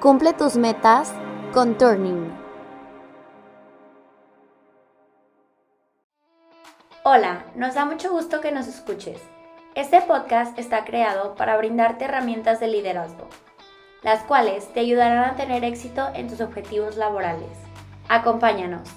Cumple tus metas con Turning. Hola, nos da mucho gusto que nos escuches. Este podcast está creado para brindarte herramientas de liderazgo, las cuales te ayudarán a tener éxito en tus objetivos laborales. Acompáñanos.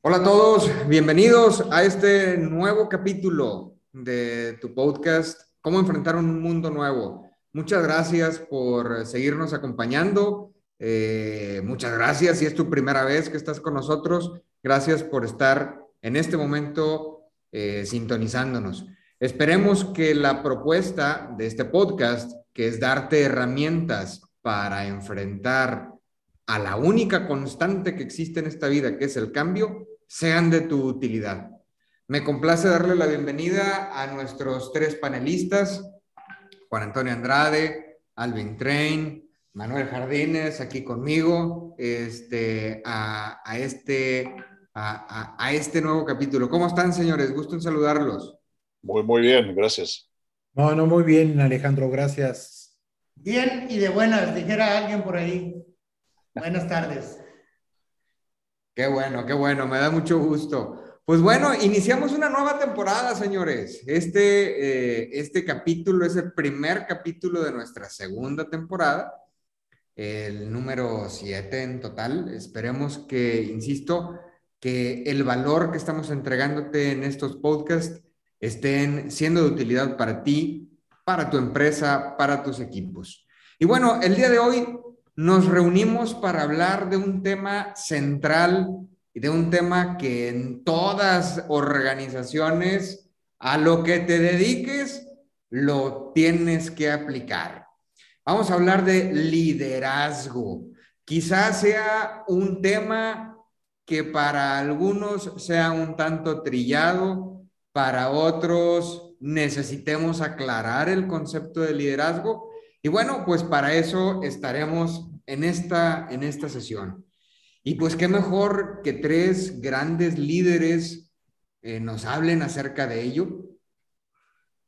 Hola a todos, bienvenidos a este nuevo capítulo de tu podcast, Cómo enfrentar un mundo nuevo. Muchas gracias por seguirnos acompañando. Eh, muchas gracias si es tu primera vez que estás con nosotros. Gracias por estar en este momento eh, sintonizándonos. Esperemos que la propuesta de este podcast, que es darte herramientas para enfrentar a la única constante que existe en esta vida, que es el cambio, sean de tu utilidad. Me complace darle la bienvenida a nuestros tres panelistas. Juan Antonio Andrade, Alvin Train, Manuel Jardines, aquí conmigo, este, a, este, a, a, este nuevo capítulo. ¿Cómo están, señores? Gusto en saludarlos. Muy, muy bien, gracias. Bueno, muy bien, Alejandro, gracias. Bien y de buenas, dijera alguien por ahí. Buenas tardes. Qué bueno, qué bueno, me da mucho gusto. Pues bueno, iniciamos una nueva temporada, señores. Este, eh, este capítulo es el primer capítulo de nuestra segunda temporada, el número siete en total. Esperemos que, insisto, que el valor que estamos entregándote en estos podcasts estén siendo de utilidad para ti, para tu empresa, para tus equipos. Y bueno, el día de hoy nos reunimos para hablar de un tema central de un tema que en todas organizaciones, a lo que te dediques, lo tienes que aplicar. Vamos a hablar de liderazgo. Quizás sea un tema que para algunos sea un tanto trillado, para otros necesitemos aclarar el concepto de liderazgo. Y bueno, pues para eso estaremos en esta, en esta sesión. Y pues qué mejor que tres grandes líderes eh, nos hablen acerca de ello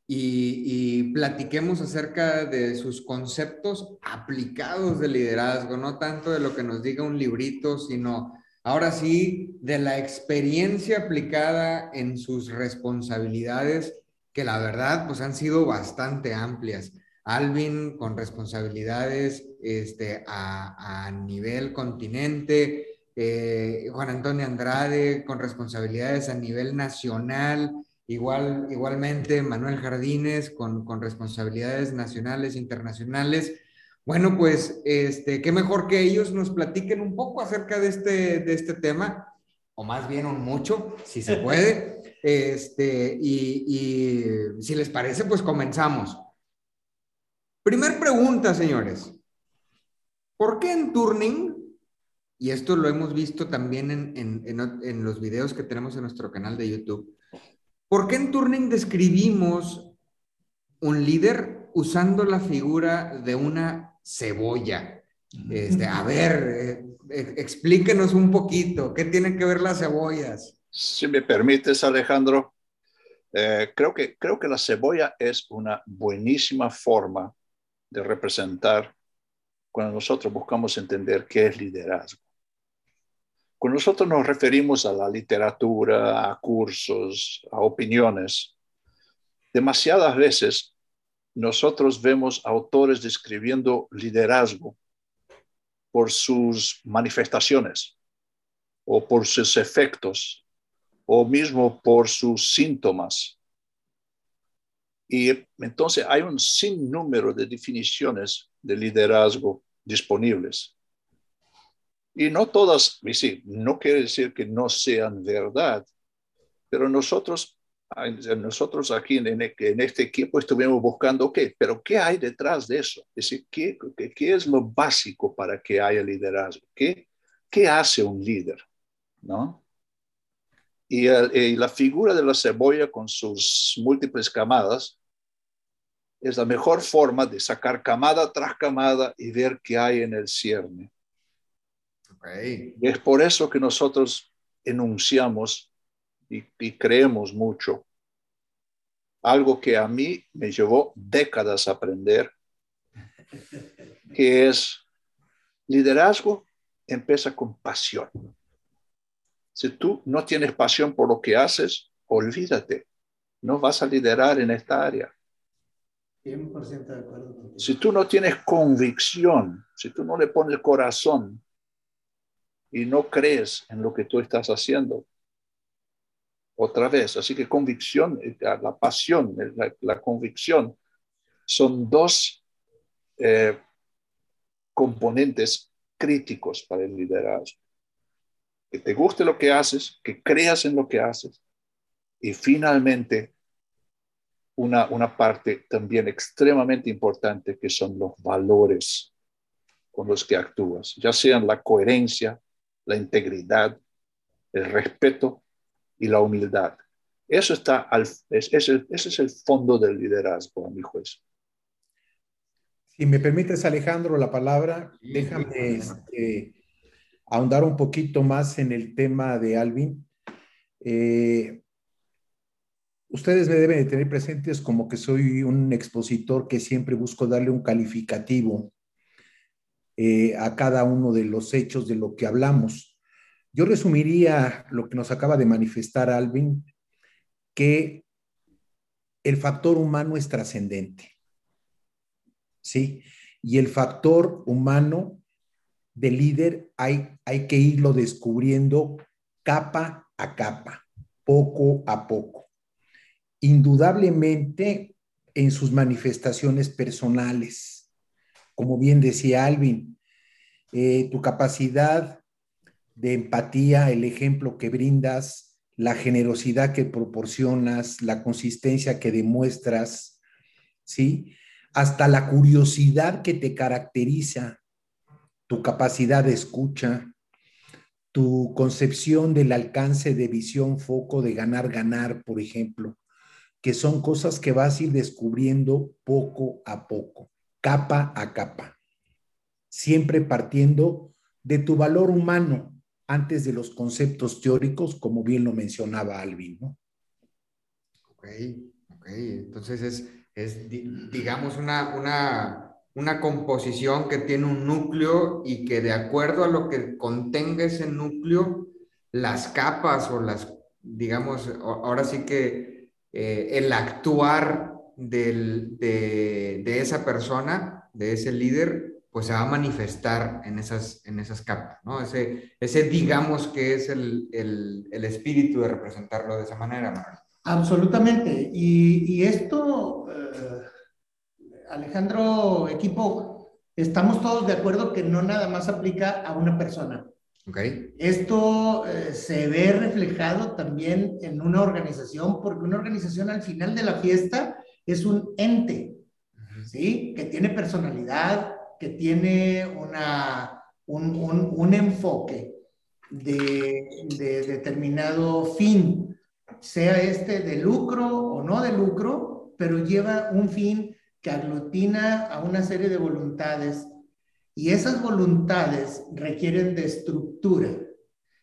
y, y, platiquemos acerca de sus conceptos aplicados de liderazgo, no tanto de lo que nos diga un librito, sino ahora sí de la experiencia aplicada en sus responsabilidades, que la verdad pues han sido bastante amplias. Alvin con responsabilidades este, a, a nivel continente, eh, Juan Antonio Andrade con responsabilidades a nivel nacional, igual, igualmente Manuel Jardines con, con responsabilidades nacionales, internacionales. Bueno, pues, este, qué mejor que ellos nos platiquen un poco acerca de este, de este tema, o más bien un mucho, si se puede. Este, y, y si les parece, pues comenzamos. Primer pregunta, señores. ¿Por qué en Turning y esto lo hemos visto también en, los videos que tenemos en nuestro canal de YouTube. ¿Por qué en Turning describimos un líder usando la figura de una cebolla? Este, a ver, eh, explíquenos un poquito, ¿qué tienen que ver las cebollas? Si me permites, Alejandro, eh, creo, que, creo que la cebolla es una buenísima forma de representar cuando nosotros buscamos entender qué es liderazgo. Cuando nosotros nos referimos a la literatura, a cursos, a opiniones, demasiadas veces nosotros vemos autores describiendo liderazgo por sus manifestaciones o por sus efectos o mismo por sus síntomas. Y entonces hay un sinnúmero de definiciones de liderazgo disponibles. Y no todas, y sí, no quiere decir que no sean verdad, pero nosotros, nosotros aquí en, en este equipo estuvimos buscando, qué, pero ¿qué hay detrás de eso? Es decir, ¿qué, qué, es lo básico para que haya liderazgo? ¿Qué, qué hace un líder? ¿No? Y, y la figura de la cebolla con sus múltiples camadas es la mejor forma de sacar camada tras camada y ver qué hay en el cierne. Y es por eso que nosotros enunciamos y, creemos mucho. Algo que a mí me llevó décadas aprender que es liderazgo empieza con pasión. Si tú no tienes pasión por lo que haces, olvídate, no vas a liderar en esta área. 100% de acuerdo. Si tú no tienes convicción, si tú no le pones corazón y no crees en lo que tú estás haciendo, otra vez, así que convicción, eh, la pasión, la, la convicción son dos eh, componentes críticos para el liderazgo. Que te guste lo que haces, que creas en lo que haces y finalmente una, una parte también extremadamente importante que son los valores con los que actúas, ya sean la coherencia, la integridad, el respeto y la humildad. Eso está al, ese es el fondo del liderazgo, a mi juez. Si me permites, Alejandro, la palabra, déjame este, ahondar un poquito más en el tema de Alvin. Eh, ustedes me deben de tener presentes como que soy un expositor que siempre busco darle un calificativo eh, a cada uno de los hechos de lo que hablamos. Yo resumiría lo que nos acaba de manifestar Alvin, que el factor humano es trascendente. ¿sí? Y el factor humano de líder hay, hay que irlo descubriendo capa a capa, poco a poco. Indudablemente en sus manifestaciones personales. Como bien decía Alvin, eh, tu capacidad de empatía, el ejemplo que brindas, la generosidad que proporcionas, la consistencia que demuestras, ¿sí? hasta la curiosidad que te caracteriza, tu capacidad de escucha, tu concepción del alcance de visión, foco de ganar, ganar, por ejemplo, que son cosas que vas a ir descubriendo poco a poco, capa a capa, siempre partiendo de tu valor humano antes de los conceptos teóricos, como bien lo mencionaba Alvin. Ok, ok, entonces es es, digamos, una, una, una composición que tiene un núcleo y que de acuerdo a lo que contenga ese núcleo, las capas o las, digamos, ahora sí que eh, el actuar del, de, de, esa persona, de ese líder, pues se va a manifestar en esas, en esas capas, ¿no? Ese, ese digamos que es el, el, el espíritu de representarlo de esa manera, Manuel. Absolutamente. Y, y esto, eh, Alejandro, equipo, estamos todos de acuerdo que no nada más aplica a una persona. Okay. Esto eh, se ve reflejado también en una organización, porque una organización al final de la fiesta es un ente, ¿sí? Que tiene personalidad, que tiene una, un, un, un enfoque de, de determinado fin sea este de lucro o no de lucro, pero lleva un fin que aglutina a una serie de voluntades y esas voluntades requieren de estructura.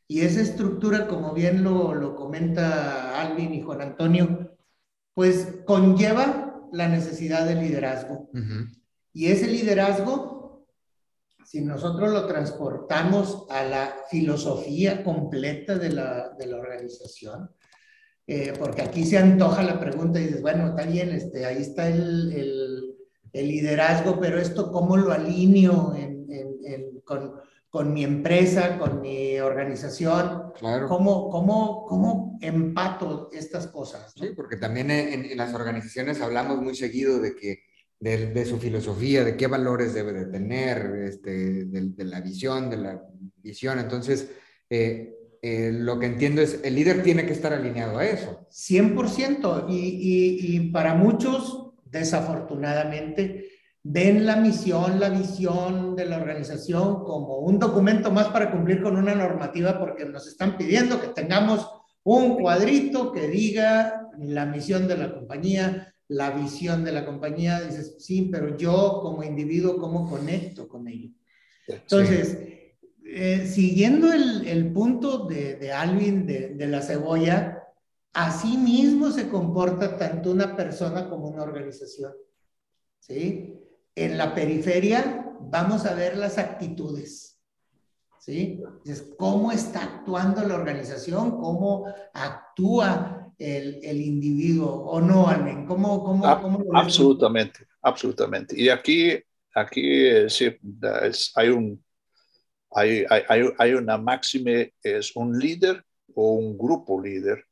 Y esa estructura, como bien lo, lo comenta Alvin y Juan Antonio, pues conlleva la necesidad de liderazgo. Uh -huh. Y ese liderazgo, si nosotros lo transportamos a la filosofía completa de la, de la organización, eh, porque aquí se antoja la pregunta y dices, bueno, está bien, este, ahí está el, el, el liderazgo, pero esto cómo lo alineo en, en, en, con, con, mi empresa, con mi organización, claro. ¿Cómo, cómo, cómo empato estas cosas? ¿no? Sí, porque también en, en, las organizaciones hablamos muy seguido de que de, de, su filosofía, de qué valores debe de tener, este, de, de la visión, de la visión, entonces... Eh, eh, lo que entiendo es, el líder tiene que estar alineado a eso. 100%. Y, y, y, para muchos, desafortunadamente, ven la misión, la visión de la organización como un documento más para cumplir con una normativa porque nos están pidiendo que tengamos un cuadrito que diga la misión de la compañía, la visión de la compañía. Dices, sí, pero yo como individuo, ¿cómo conecto con ello? Entonces... Sí eh, siguiendo el, el, punto de, de Alvin de, de, la cebolla, así mismo se comporta tanto una persona como una organización. ¿Sí? En la periferia vamos a ver las actitudes. ¿Sí? ¿Cómo está actuando la organización? ¿Cómo actúa el, el individuo o no, Almen? ¿Cómo, cómo, cómo absolutamente, absolutamente. Y aquí, aquí sí, hay, un, hay, hay, hay una máxima, es un líder o un grupo líder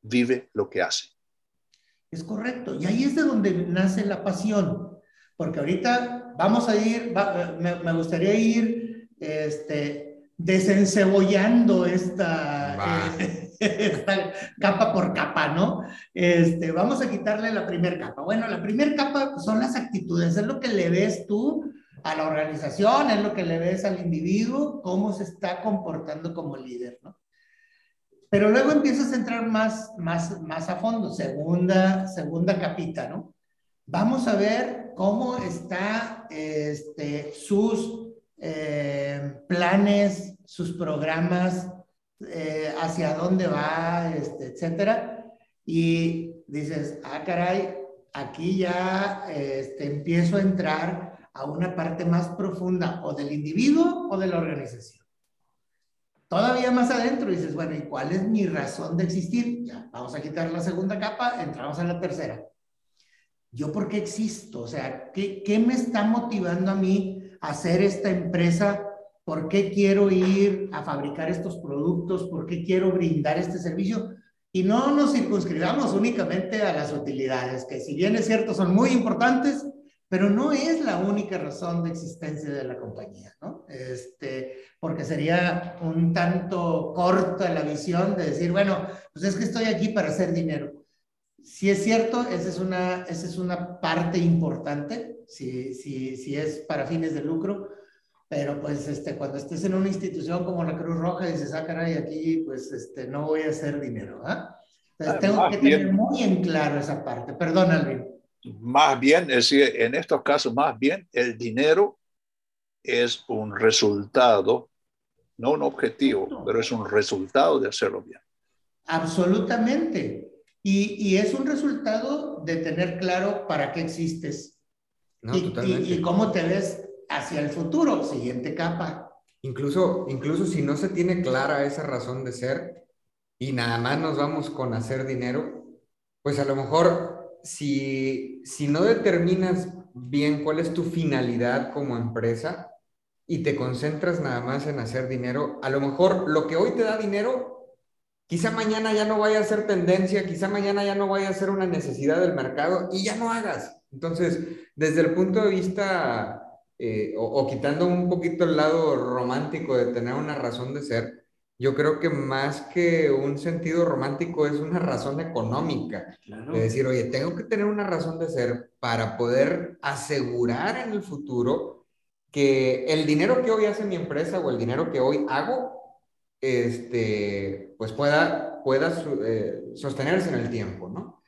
vive lo que hace. Es correcto. Y ahí es de donde nace la pasión. Porque ahorita vamos a ir, me, gustaría ir este, desencebollando esta, esta, capa por capa, ¿no? Este, vamos a quitarle la primera capa. Bueno, la primera capa son las actitudes, es lo que le ves tú a la organización, es lo que le ves al individuo, cómo se está comportando como líder, ¿no? Pero luego empiezas a entrar más, más, más a fondo, segunda, segunda capita, ¿no? Vamos a ver cómo está este, sus eh, planes, sus programas, eh, hacia dónde va, este, etcétera. Y dices, ah, caray, aquí ya este, empiezo a entrar a una parte más profunda o del individuo o de la organización. Todavía más adentro dices, bueno, ¿y cuál es mi razón de existir? Ya, vamos a quitar la segunda capa, entramos a la tercera. ¿Yo por qué existo? O sea, ¿qué, qué me está motivando a mí hacer esta empresa? ¿Por qué quiero ir a fabricar estos productos? ¿Por qué quiero brindar este servicio? Y no nos circunscribamos únicamente a las utilidades, que si bien es cierto son muy importantes, pero no es la única razón de existencia de la compañía, ¿no? Este, porque sería un tanto corta la visión de decir, bueno, pues es que estoy aquí para hacer dinero. Si es cierto, esa es una, esa es una parte importante, si, si, si es para fines de lucro, pero pues este, cuando estés en una institución como la Cruz Roja y dices, ah, caray, aquí pues este, no voy a hacer dinero, ¿ah? Entonces tengo que tener muy en claro esa parte. Perdón, Alvin más bien, es decir, en estos casos, más bien el dinero es un resultado, no un objetivo, pero es un resultado de hacerlo bien. Absolutamente. Y, es un resultado de tener claro para qué existes y, cómo te ves hacia el futuro, siguiente capa. Incluso, incluso si no se tiene clara esa razón de ser y nada más nos vamos con hacer dinero, pues a lo mejor si, no determinas bien cuál es tu finalidad como empresa y te concentras nada más en hacer dinero, a lo mejor lo que hoy te da dinero, quizá mañana ya no vaya a ser tendencia, quizá mañana ya no vaya a ser una necesidad del mercado y ya no hagas. Entonces, desde el punto de vista, eh, o quitando un poquito el lado romántico de tener una razón de ser, yo creo que más que un sentido romántico es una razón económica. De decir, oye, tengo que tener una razón de ser para poder asegurar en el futuro que el dinero que hoy hace mi empresa o el dinero que hoy hago, este, pues pueda, pueda eh, sostenerse en el tiempo, ¿no?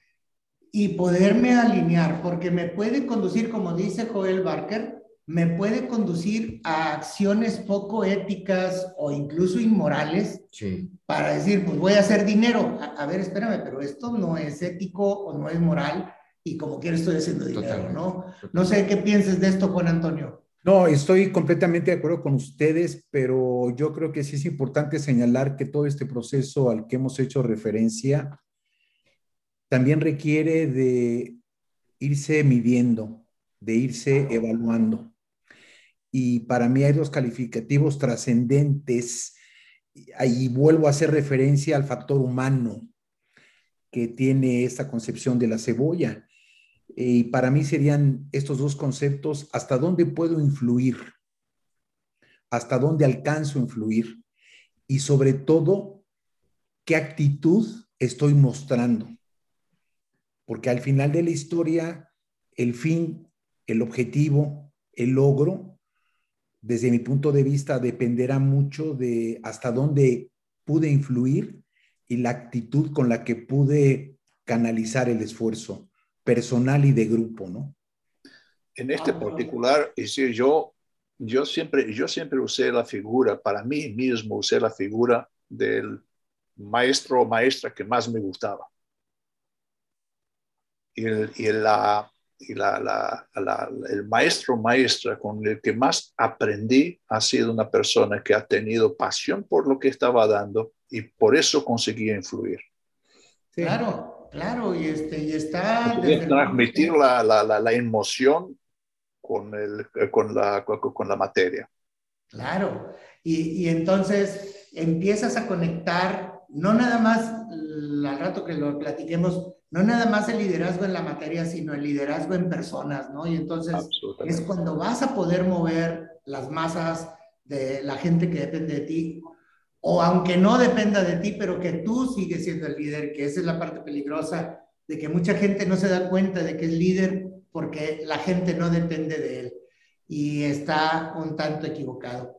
Y poderme alinear, porque me puede conducir, como dice Joel Barker, me puede conducir a acciones poco éticas o incluso inmorales para decir, pues voy a hacer dinero. A, ver, espérame, pero esto no es ético o no es moral y como quiero estoy haciendo dinero, ¿no? No sé qué pienses de esto, Juan Antonio. No, estoy completamente de acuerdo con ustedes, pero yo creo que sí es importante señalar que todo este proceso al que hemos hecho referencia también requiere de irse midiendo, de irse evaluando y para mí hay dos calificativos trascendentes. Ahí vuelvo a hacer referencia al factor humano que tiene esta concepción de la cebolla. Y para mí serían estos dos conceptos, hasta dónde puedo influir, hasta dónde alcanzo a influir y sobre todo, qué actitud estoy mostrando. Porque al final de la historia, el fin, el objetivo, el logro desde mi punto de vista, dependerá mucho de hasta dónde pude influir y la actitud con la que pude canalizar el esfuerzo personal y de grupo, ¿no? En este ah, particular, es decir, yo, yo, siempre, yo siempre usé la figura, para mí mismo usé la figura del maestro o maestra que más me gustaba. Y, y la, y la, la, el maestro maestra con el que más aprendí ha sido una persona que ha tenido pasión por lo que estaba dando y por eso conseguía influir. Claro, claro, y, este, y está... transmitir la, la, emoción con, el, con, la, con la materia. Claro, y, y entonces empiezas a conectar, no nada más al rato que lo platiquemos, no nada más el liderazgo en la materia, sino el liderazgo en personas, ¿no? Y entonces es cuando vas a poder mover las masas de la gente que depende de ti, o aunque no dependa de ti, pero que tú sigues siendo el líder, que esa es la parte peligrosa, de que mucha gente no se da cuenta de que es líder porque la gente no depende de él y está un tanto equivocado.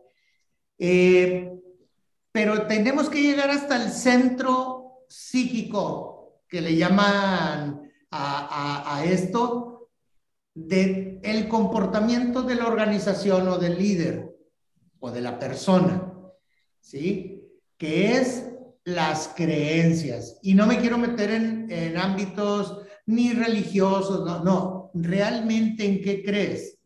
Eh, pero tenemos que llegar hasta el centro psíquico que le llaman a, esto de el comportamiento de la organización o del líder o de la persona, ¿sí? Que es las creencias. Y no me quiero meter en, en ámbitos ni religiosos, no, no, realmente en qué crees.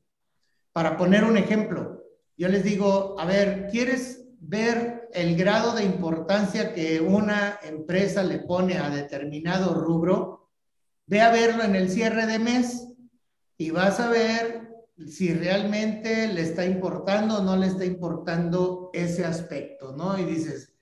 Para poner un ejemplo, yo les digo, a ver, ¿quieres ver el grado de importancia que una empresa le pone a determinado rubro, ve a verlo en el cierre de mes y vas a ver si realmente le está importando o no le está importando ese aspecto, ¿no? Y dices,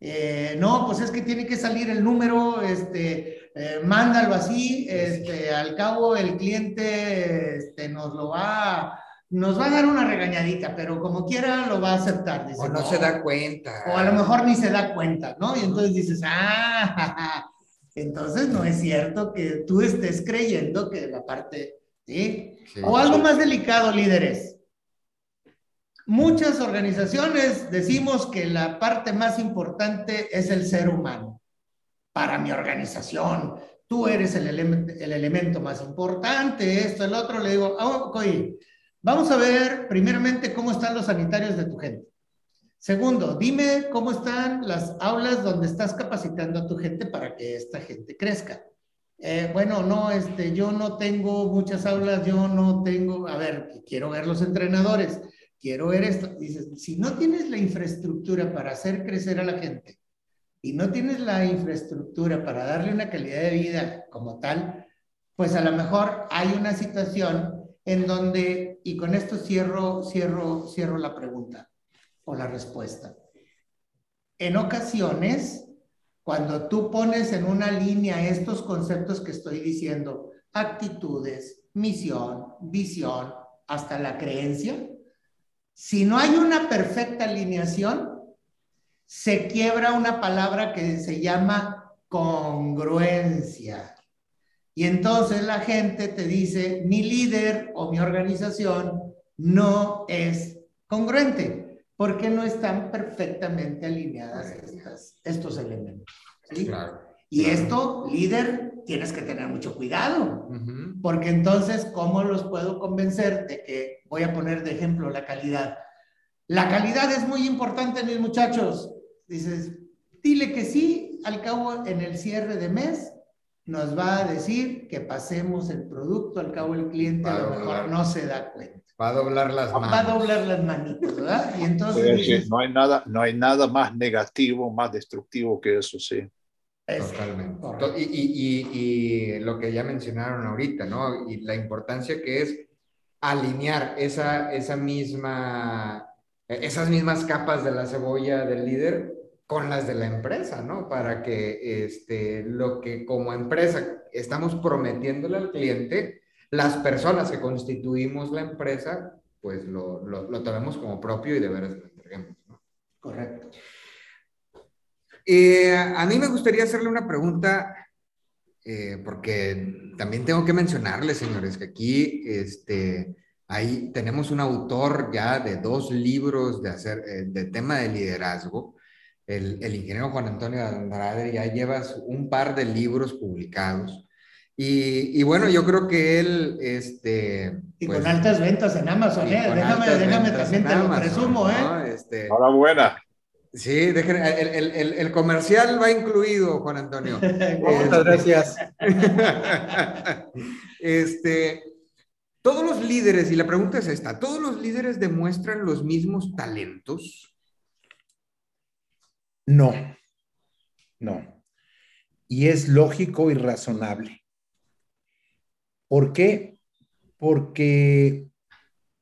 eh, no, pues es que tiene que salir el número, este, eh, mándalo así, este, al cabo el cliente este, nos lo va nos va a dar una regañadita, pero como quiera lo va a aceptar. o no, se da cuenta. O a lo mejor ni se da cuenta, ¿no? Y entonces dices, ah, entonces no es cierto que tú estés creyendo que la parte, ¿sí? o algo más delicado, líderes. Muchas organizaciones decimos que la parte más importante es el ser humano. Para mi organización, tú eres el, el elemento más importante, esto, el otro, le digo, oh, oye, Vamos a ver primeramente cómo están los sanitarios de tu gente. Segundo, dime cómo están las aulas donde estás capacitando a tu gente para que esta gente crezca. Eh, bueno, no, este, yo no tengo muchas aulas, yo no tengo, a ver, quiero ver los entrenadores, quiero ver esto. Dices, si no tienes la infraestructura para hacer crecer a la gente y no tienes la infraestructura para darle una calidad de vida como tal, pues a lo mejor hay una situación en donde, y con esto cierro, cierro, cierro la pregunta o la respuesta. En ocasiones, cuando tú pones en una línea estos conceptos que estoy diciendo, actitudes, misión, visión, hasta la creencia, si no hay una perfecta alineación, se quiebra una palabra que se llama congruencia. Y entonces la gente te dice, mi líder o mi organización no es congruente, porque no están perfectamente alineadas estos elementos. Y esto, líder, tienes que tener mucho cuidado, porque entonces, ¿cómo los puedo convencer de que voy a poner de ejemplo la calidad? La calidad es muy importante, mis muchachos. Dices, dile que sí, al cabo en el cierre de mes nos va a decir que pasemos el producto, al cabo el cliente a, lo mejor no se da cuenta. Va a doblar las manos. Va a doblar las manitas, ¿verdad? Y entonces... no, hay nada, no hay nada más negativo, más destructivo que eso, sí. Totalmente. Y, y, y, lo que ya mencionaron ahorita, ¿no? Y la importancia que es alinear esa, esa misma, esas mismas capas de la cebolla del líder con las de la empresa, ¿no? Para que este, lo que como empresa estamos prometiéndole al cliente, las personas que constituimos la empresa, pues lo, lo, lo tomemos como propio y de veras lo entreguemos, ¿no? Correcto. Eh, a mí me gustaría hacerle una pregunta, eh, porque también tengo que mencionarle, señores, que aquí este, ahí tenemos un autor ya de dos libros de, hacer, eh, de tema de liderazgo, el, el, ingeniero Juan Antonio Andrade, ya llevas un par de libros publicados. Y, y bueno, yo creo que él, este... Y con pues, altas ventas en Amazon, ¿eh? Déjame, déjame también te lo presumo, ¿eh? ¿no? Este, Enhorabuena. Sí, dejen, el, el, el, comercial va incluido, Juan Antonio. Muchas gracias. este, Todos los líderes, y la pregunta es esta, ¿todos los líderes demuestran los mismos talentos? No, no. Y es lógico y razonable. ¿Por qué? Porque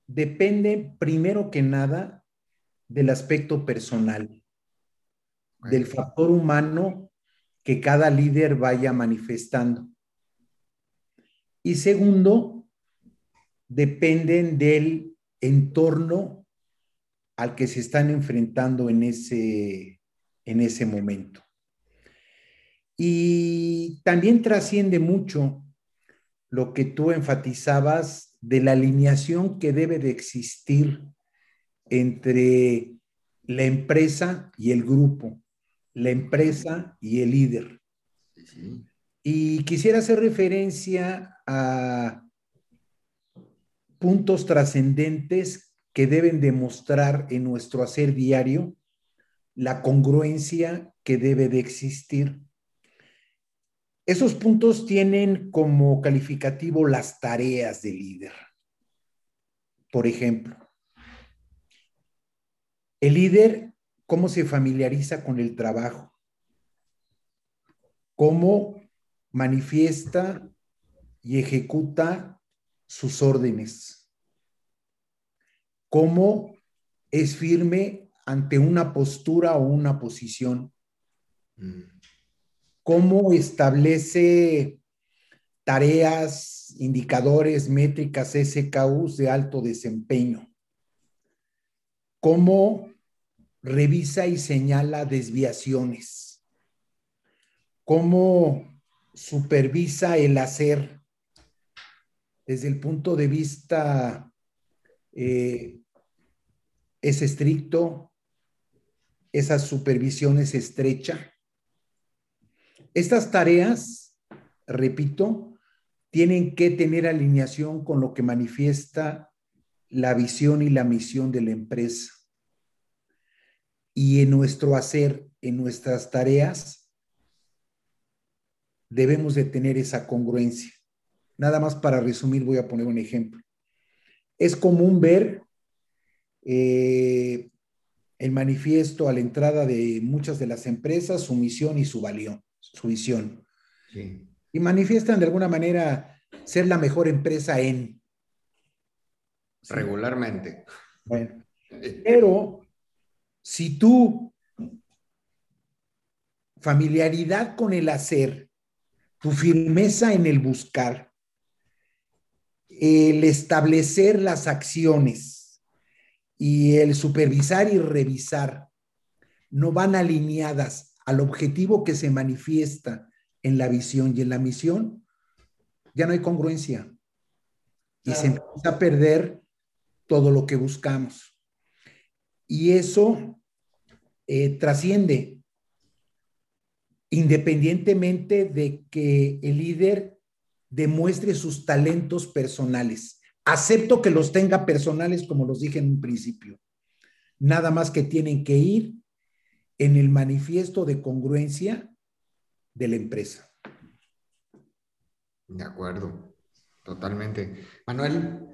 depende primero que nada del aspecto personal, del factor humano que cada líder vaya manifestando. Y segundo, dependen del entorno al que se están enfrentando en ese, en ese momento. Y también trasciende mucho lo que tú enfatizabas de la alineación que debe de existir entre la empresa y el grupo, la empresa y el líder. Y quisiera hacer referencia a puntos trascendentes que deben demostrar en nuestro hacer diario la congruencia que debe de existir. Esos puntos tienen como calificativo las tareas del líder. Por ejemplo, el líder, ¿cómo se familiariza con el trabajo? ¿Cómo manifiesta y ejecuta sus órdenes. Cómo es firme ante una postura o una posición. Mm. Cómo establece tareas, indicadores, métricas, SKUs de alto desempeño. Cómo revisa y señala desviaciones. Cómo supervisa el hacer desde el punto de vista eh, es estricto, esa supervisión es estrecha. Estas tareas, repito, tienen que tener alineación con lo que manifiesta la visión y la misión de la empresa. Y en nuestro hacer, en nuestras tareas, debemos de tener esa congruencia. Nada más para resumir, voy a poner un ejemplo. Es común ver eh, el manifiesto a la entrada de muchas de las empresas, su misión y su, valión, su visión. Y manifiestan de alguna manera ser la mejor empresa en. Regularmente. Bueno, pero si tú familiaridad con el hacer, tu firmeza en el buscar, el establecer las acciones y el supervisar y revisar no van alineadas al objetivo que se manifiesta en la visión y en la misión, ya no hay congruencia. Y se empieza a perder todo lo que buscamos. Y eso eh, trasciende, independientemente de que el líder demuestre sus talentos personales. Acepto que los tenga personales, como los dije en un principio. Nada más que tienen que ir en el manifiesto de congruencia de la empresa. De acuerdo, totalmente. Manuel,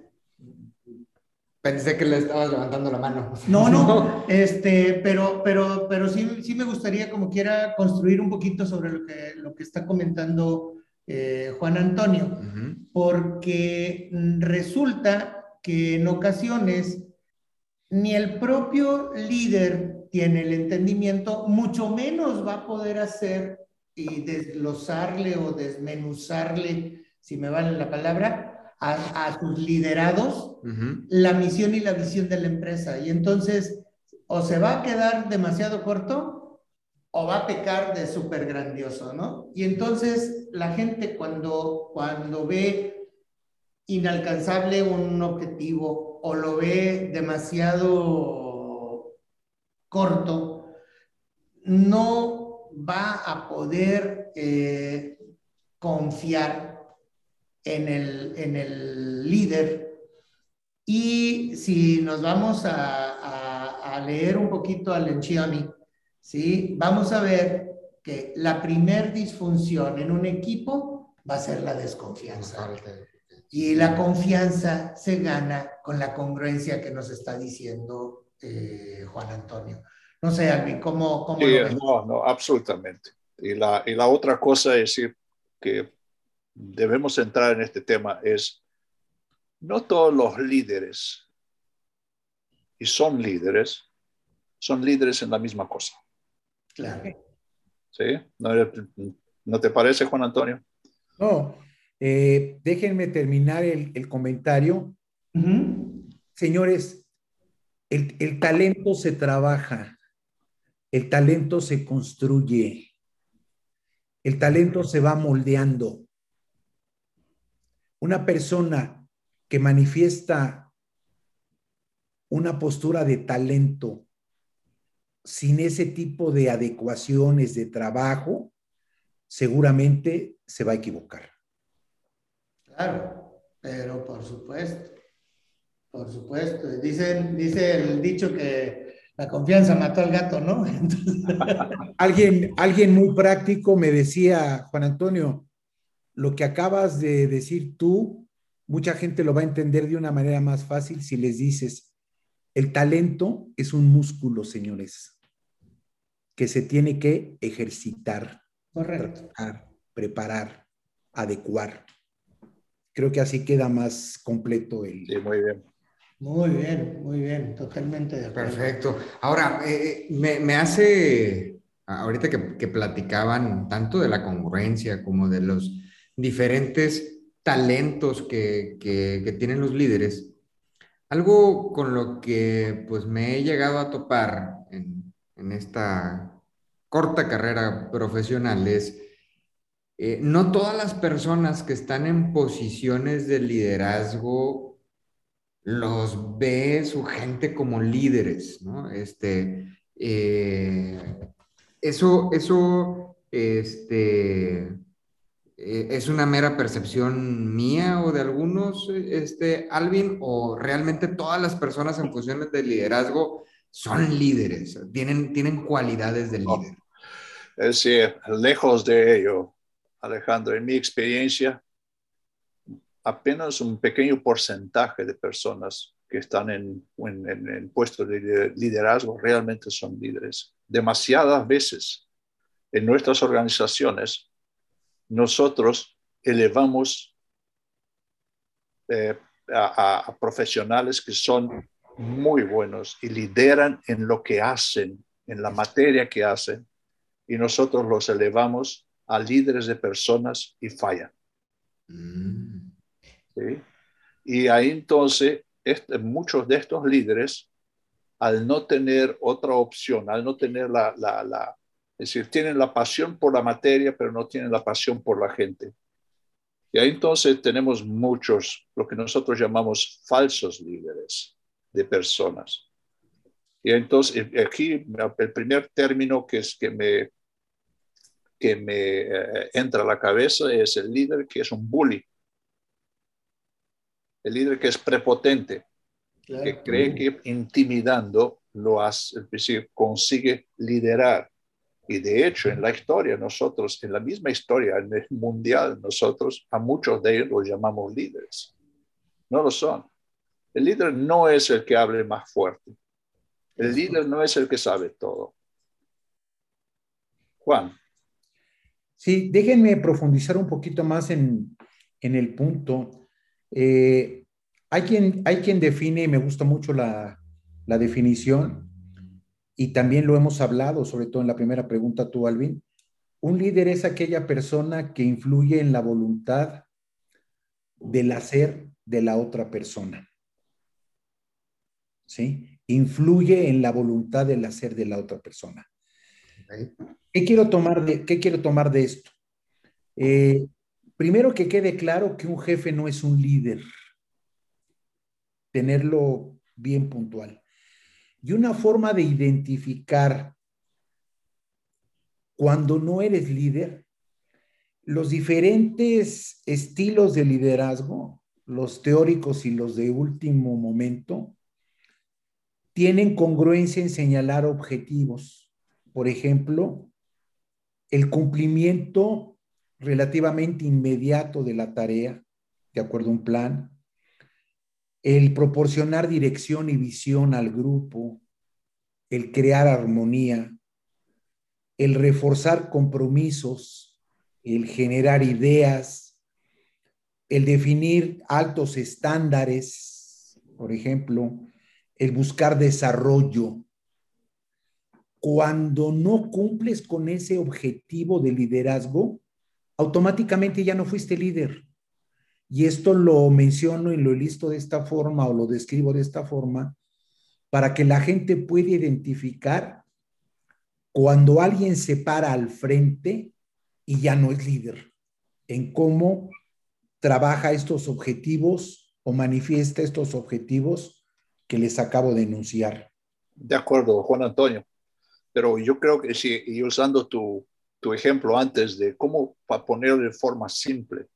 pensé que le estabas levantando la mano. No, no, este, pero, pero, pero sí, sí me gustaría como quiera construir un poquito sobre lo que, lo que está comentando eh, Juan Antonio, porque resulta que en ocasiones ni el propio líder tiene el entendimiento, mucho menos va a poder hacer y desglosarle o desmenuzarle, si me vale la palabra, a, sus liderados la misión y la visión de la empresa. Y entonces, o se va a quedar demasiado corto o va a pecar de súper grandioso, ¿no? Y entonces la gente cuando, cuando ve inalcanzable un objetivo o lo ve demasiado corto, no va a poder eh, confiar en el, en el líder. Y si nos vamos a, a, leer un poquito a Lencioni, ¿sí? Vamos a ver que la primer disfunción en un equipo va a ser la desconfianza. Y la confianza se gana con la congruencia que nos está diciendo eh, Juan Antonio. No sé, Alvin, ¿cómo, cómo sí, No, no, absolutamente. Y la, y la otra cosa es decir que debemos entrar en este tema es, no todos los líderes, y son líderes, son líderes en la misma cosa. Claro. ¿Sí? ¿No, ¿No te parece, Juan Antonio? No, eh, déjenme terminar el, comentario. Señores, el, el talento se trabaja, el talento se construye, el talento se va moldeando. Una persona que manifiesta una postura de talento sin ese tipo de adecuaciones de trabajo, seguramente se va a equivocar. Claro, pero por supuesto, por supuesto. Dicen, dice el dicho que la confianza mató al gato, ¿no? alguien, alguien muy práctico me decía, Juan Antonio, lo que acabas de decir tú, mucha gente lo va a entender de una manera más fácil si les dices, el talento es un músculo, señores, que se tiene que ejercitar, Correcto. preparar, adecuar. Creo que así queda más completo el... Sí, muy bien. Muy bien, muy bien, totalmente de acuerdo. Perfecto. Ahora, eh, me, me, hace, ahorita que, que, platicaban tanto de la congruencia como de los diferentes talentos que, que, que, tienen los líderes, algo con lo que pues me he llegado a topar en, en esta corta carrera profesional es eh, no todas las personas que están en posiciones de liderazgo los ve su gente como líderes, ¿no? Este, eh, eso, eso, este, eh, es una mera percepción mía o de algunos, este, Alvin, o realmente todas las personas en posiciones de liderazgo son líderes, tienen, tienen cualidades de líder. Es decir, lejos de ello, Alejandro, en mi experiencia, apenas un pequeño porcentaje de personas que están en, en, puestos de liderazgo realmente son líderes. Demasiadas veces en nuestras organizaciones nosotros elevamos eh, a, profesionales que son muy buenos y lideran en lo que hacen, en la materia que hacen, y nosotros los elevamos a líderes de personas y fallan. Mm. ¿Sí? Y ahí entonces este, muchos de estos líderes, al no tener otra opción, al no tener la, la, la, es decir, tienen la pasión por la materia, pero no tienen la pasión por la gente. Y ahí entonces tenemos muchos, lo que nosotros llamamos falsos líderes de personas. Y entonces aquí el primer término que es que me que me eh, entra a la cabeza es el líder que es un bully, el líder que es prepotente, que cree que intimidando lo hace, es decir, consigue liderar. Y de hecho, en la historia, nosotros, en la misma historia, en el mundial, nosotros a muchos de ellos los llamamos líderes. No lo son. El líder no es el que hable más fuerte. El líder no es el que sabe todo. Juan. Sí, déjenme profundizar un poquito más en, el punto. Eh, hay, quien, hay quien define, y me gusta mucho la, definición, y también lo hemos hablado, sobre todo en la primera pregunta tú, Alvin. Un líder es aquella persona que influye en la voluntad del hacer de la otra persona. ¿Sí? Influye en la voluntad del hacer de la otra persona. ¿Qué quiero tomar de, qué quiero tomar de esto? Eh, primero que quede claro que un jefe no es un líder. Tenerlo bien puntual. Y una forma de identificar cuando no eres líder, los diferentes estilos de liderazgo, los teóricos y los de último momento, tienen congruencia en señalar objetivos. Por ejemplo, el cumplimiento relativamente inmediato de la tarea, de acuerdo a un plan, el proporcionar dirección y visión al grupo, el crear armonía, el reforzar compromisos, el generar ideas, el definir altos estándares, por ejemplo, el buscar desarrollo. Cuando no cumples con ese objetivo de liderazgo, automáticamente ya no fuiste líder. Y esto lo menciono y lo listo de esta forma o lo describo de esta forma para que la gente pueda identificar cuando alguien se para al frente y ya no es líder, en cómo trabaja estos objetivos o manifiesta estos objetivos que les acabo de enunciar. De acuerdo, Juan Antonio. Pero yo creo que si, y usando tu, tu ejemplo antes de cómo para ponerlo de forma simple,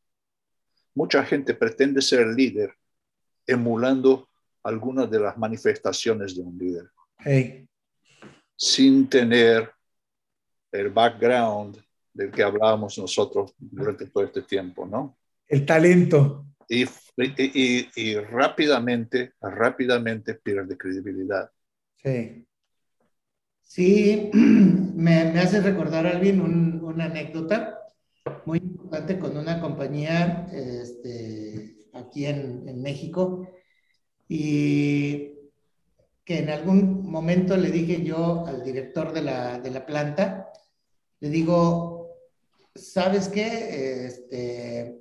mucha gente pretende ser líder emulando algunas de las manifestaciones de un líder. Sin tener el background del que hablábamos nosotros durante todo este tiempo, ¿no? El talento. Y, y, y rápidamente, rápidamente pierde credibilidad. Sí. Sí, me, me hace recordar, Alvin, un, una anécdota muy importante con una compañía este, aquí en, en México y que en algún momento le dije yo al director de la, de la planta, le digo, ¿sabes qué? Este,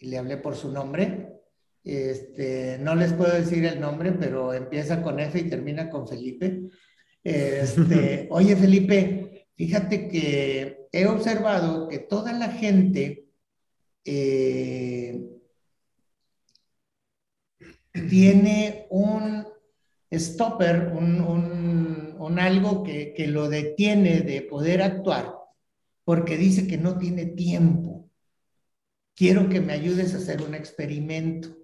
y le hablé por su nombre. Este, no les puedo decir el nombre, pero empieza con F y termina con Felipe. Este, oye, Felipe, fíjate que he observado que toda la gente eh, tiene un stopper, un, un, algo que, que, lo detiene de poder actuar, porque dice que no tiene tiempo. Quiero que me ayudes a hacer un experimento.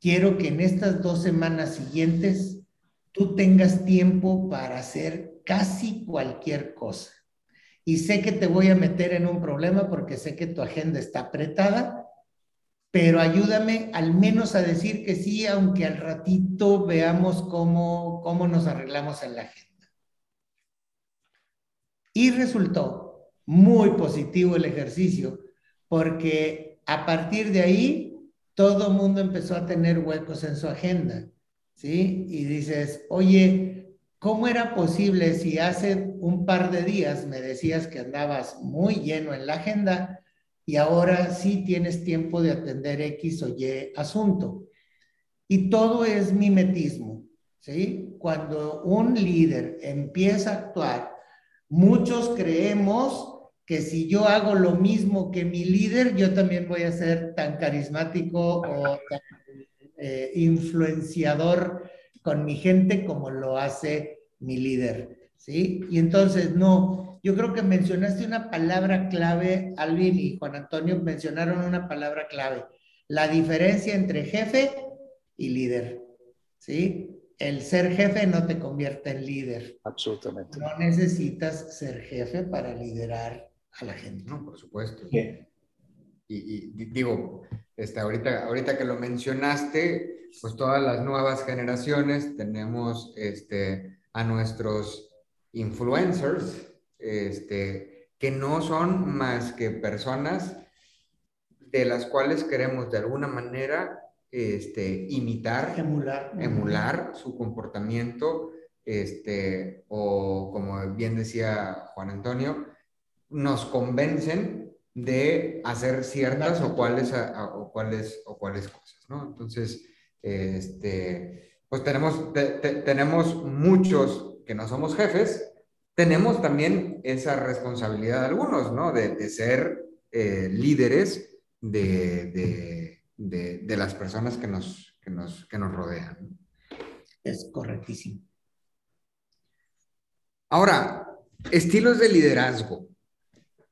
Quiero que en estas dos semanas siguientes tú tengas tiempo para hacer casi cualquier cosa. Y sé que te voy a meter en un problema porque sé que tu agenda está apretada, pero ayúdame al menos a decir que sí, aunque al ratito veamos cómo, cómo nos arreglamos en la agenda. Y resultó muy positivo el ejercicio, porque a partir de ahí todo mundo empezó a tener huecos en su agenda, ¿sí? Y dices, oye, ¿cómo era posible si hace un par de días me decías que andabas muy lleno en la agenda? y ahora sí tienes tiempo de atender X o Y asunto. Y todo es mimetismo, ¿sí? Cuando un líder empieza a actuar, muchos creemos que si yo hago lo mismo que mi líder, yo también voy a ser tan carismático o tan eh, influenciador con mi gente como lo hace mi líder, ¿sí? Y entonces, no, yo creo que mencionaste una palabra clave, Alvin y Juan Antonio mencionaron una palabra clave, la diferencia entre jefe y líder, ¿sí? El ser jefe no te convierte en líder. Absolutamente. No necesitas ser jefe para liderar a la gente. No, por supuesto. Y, y, digo, este, ahorita, ahorita que lo mencionaste, pues todas las nuevas generaciones tenemos este, a nuestros influencers, este, que no son más que personas de las cuales queremos de alguna manera este, imitar, emular, emular su comportamiento, este, o como bien decía Juan Antonio, nos convencen de hacer ciertas o cuáles, o cuáles, o cuáles cosas, ¿no? Entonces, este, pues tenemos, tenemos muchos que no somos jefes, tenemos también esa responsabilidad algunos, ¿no? De, ser eh, líderes de, de, las personas que nos, que nos, que nos rodean. Es correctísimo. Ahora, estilos de liderazgo.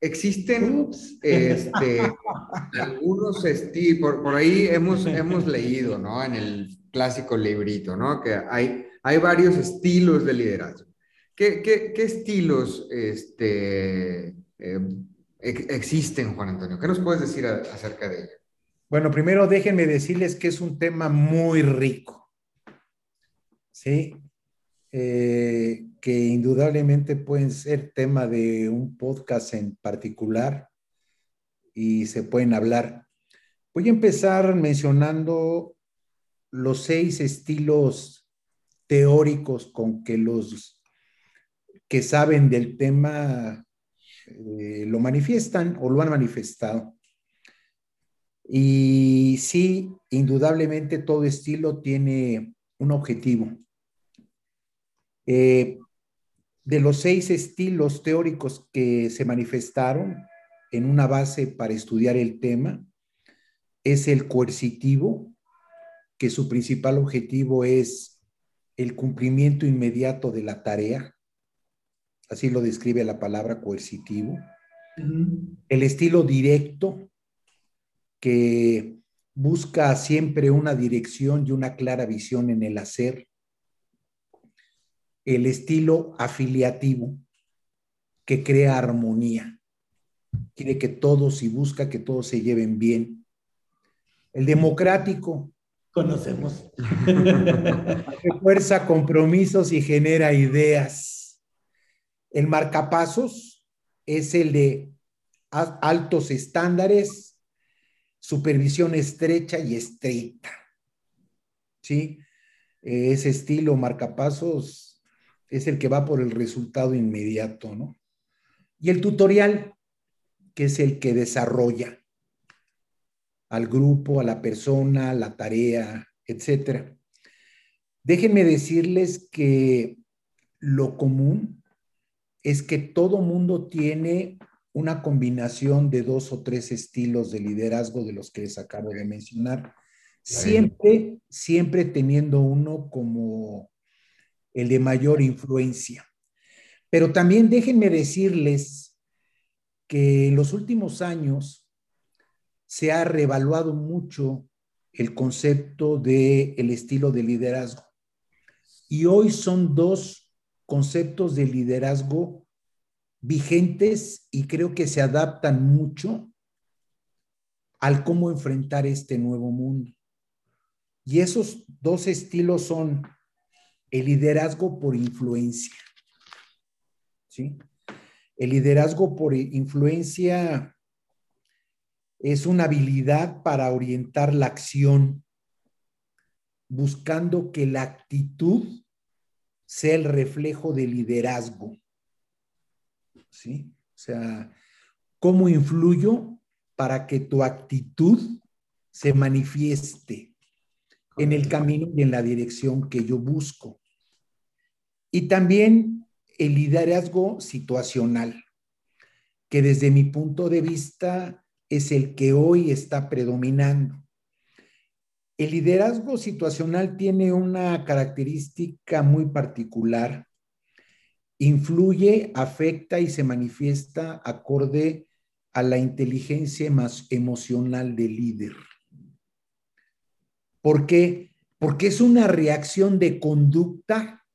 Existen este, algunos estilos, por, por, ahí hemos, hemos leído, ¿no? En el clásico librito, ¿no? Que hay, hay varios estilos de liderazgo. ¿Qué, estilos este, eh, existen, Juan Antonio? ¿Qué nos puedes decir acerca de ello? Bueno, primero déjenme decirles que es un tema muy rico. Sí, eh, que indudablemente pueden ser tema de un podcast en particular y se pueden hablar. Voy a empezar mencionando los seis estilos teóricos con que los que saben del tema eh, lo manifiestan o lo han manifestado. Y sí, indudablemente todo estilo tiene un objetivo. Eh, de los seis estilos teóricos que se manifestaron en una base para estudiar el tema, es el coercitivo, que su principal objetivo es el cumplimiento inmediato de la tarea. Así lo describe la palabra coercitivo. El estilo directo, que busca siempre una dirección y una clara visión en el hacer. El estilo afiliativo, que crea armonía. Quiere que todos y busca que todos se lleven bien. El democrático. Conocemos. Fuerza compromisos y genera ideas. El marcapasos es el de altos estándares, supervisión estrecha y estricta. ¿Sí? Ese estilo marcapasos es el que va por el resultado inmediato, ¿no? Y el tutorial, que es el que desarrolla al grupo, a la persona, la tarea, etcétera. Déjenme decirles que lo común es que todo mundo tiene una combinación de dos o tres estilos de liderazgo de los que les acabo de mencionar, siempre, siempre teniendo uno como el de mayor influencia. Pero también déjenme decirles que en los últimos años se ha revaluado mucho el concepto del el estilo de liderazgo. Y hoy son dos conceptos de liderazgo vigentes y creo que se adaptan mucho al cómo enfrentar este nuevo mundo. Y esos dos estilos son el liderazgo por influencia. ¿Sí? El liderazgo por influencia es una habilidad para orientar la acción, buscando que la actitud sea el reflejo del liderazgo. ¿Sí? O sea, ¿cómo influyo para que tu actitud se manifieste en el camino y en la dirección que yo busco? Y también el liderazgo situacional, que desde mi punto de vista es el que hoy está predominando. El liderazgo situacional tiene una característica muy particular. Influye, afecta y se manifiesta acorde a la inteligencia emocional del líder. ¿Por qué? Porque es una reacción de conducta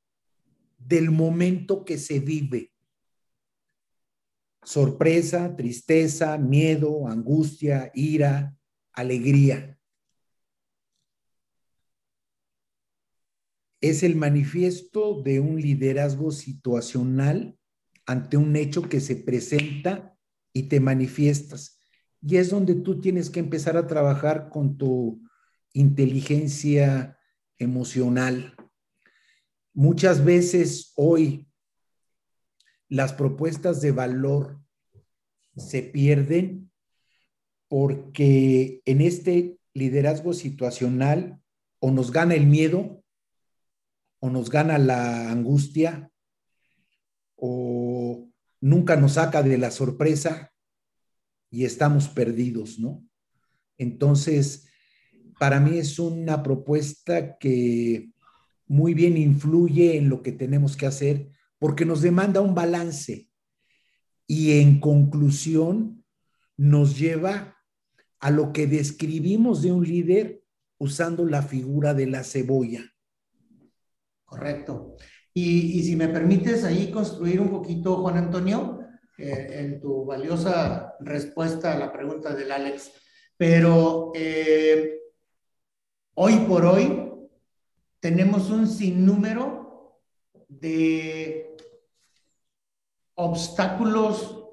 del momento que se vive sorpresa, tristeza, miedo, angustia, ira, alegría. Es el manifiesto de un liderazgo situacional ante un hecho que se presenta y te manifiestas. Y es donde tú tienes que empezar a trabajar con tu inteligencia emocional. Muchas veces hoy las propuestas de valor se pierden porque en este liderazgo situacional o nos gana el miedo o nos gana la angustia o nunca nos saca de la sorpresa y estamos perdidos, ¿no? Entonces, para mí es una propuesta que muy bien influye en lo que tenemos que hacer porque nos demanda un balance y en conclusión nos lleva a lo que describimos de un líder usando la figura de la cebolla. Correcto. Y, si me permites ahí construir un poquito, Juan Antonio, eh, en tu valiosa respuesta a la pregunta del Alex, pero eh, hoy por hoy tenemos un sinnúmero de obstáculos